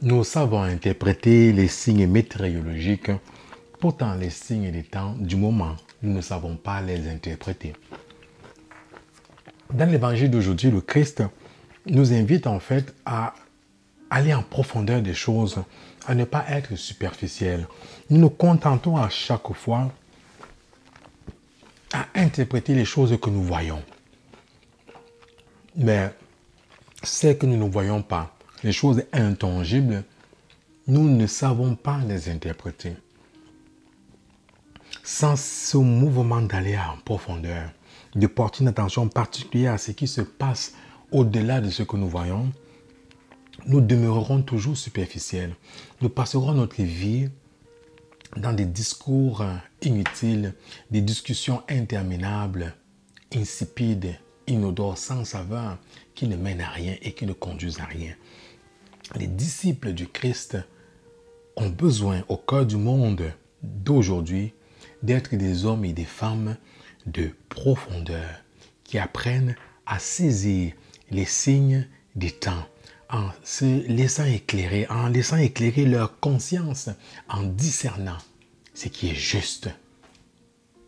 Nous savons interpréter les signes météorologiques, pourtant les signes des temps du moment, nous ne savons pas les interpréter. Dans l'évangile d'aujourd'hui, le Christ nous invite en fait à aller en profondeur des choses, à ne pas être superficiel. Nous nous contentons à chaque fois à interpréter les choses que nous voyons. Mais ce que nous ne voyons pas, les choses intangibles, nous ne savons pas les interpréter. Sans ce mouvement d'aller en profondeur, de porter une attention particulière à ce qui se passe au-delà de ce que nous voyons, nous demeurerons toujours superficiels. Nous passerons notre vie dans des discours inutiles, des discussions interminables, insipides, inodores, sans saveur, qui ne mènent à rien et qui ne conduisent à rien les disciples du Christ ont besoin au cœur du monde d'aujourd'hui d'être des hommes et des femmes de profondeur qui apprennent à saisir les signes des temps en se laissant éclairer, en laissant éclairer leur conscience, en discernant ce qui est juste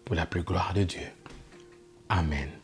pour la plus gloire de Dieu. Amen.